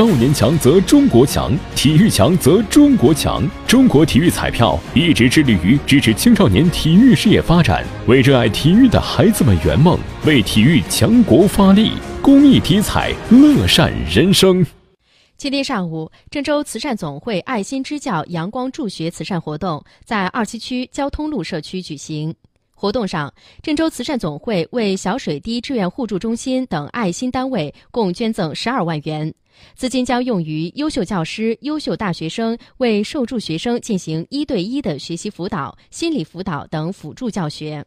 少年强则中国强，体育强则中国强。中国体育彩票一直致力于支持青少年体育事业发展，为热爱体育的孩子们圆梦，为体育强国发力。公益体彩，乐善人生。今天上午，郑州慈善总会爱心支教阳光助学慈善活动在二七区交通路社区举行。活动上，郑州慈善总会为小水滴志愿互助中心等爱心单位共捐赠十二万元，资金将用于优秀教师、优秀大学生为受助学生进行一对一的学习辅导、心理辅导等辅助教学。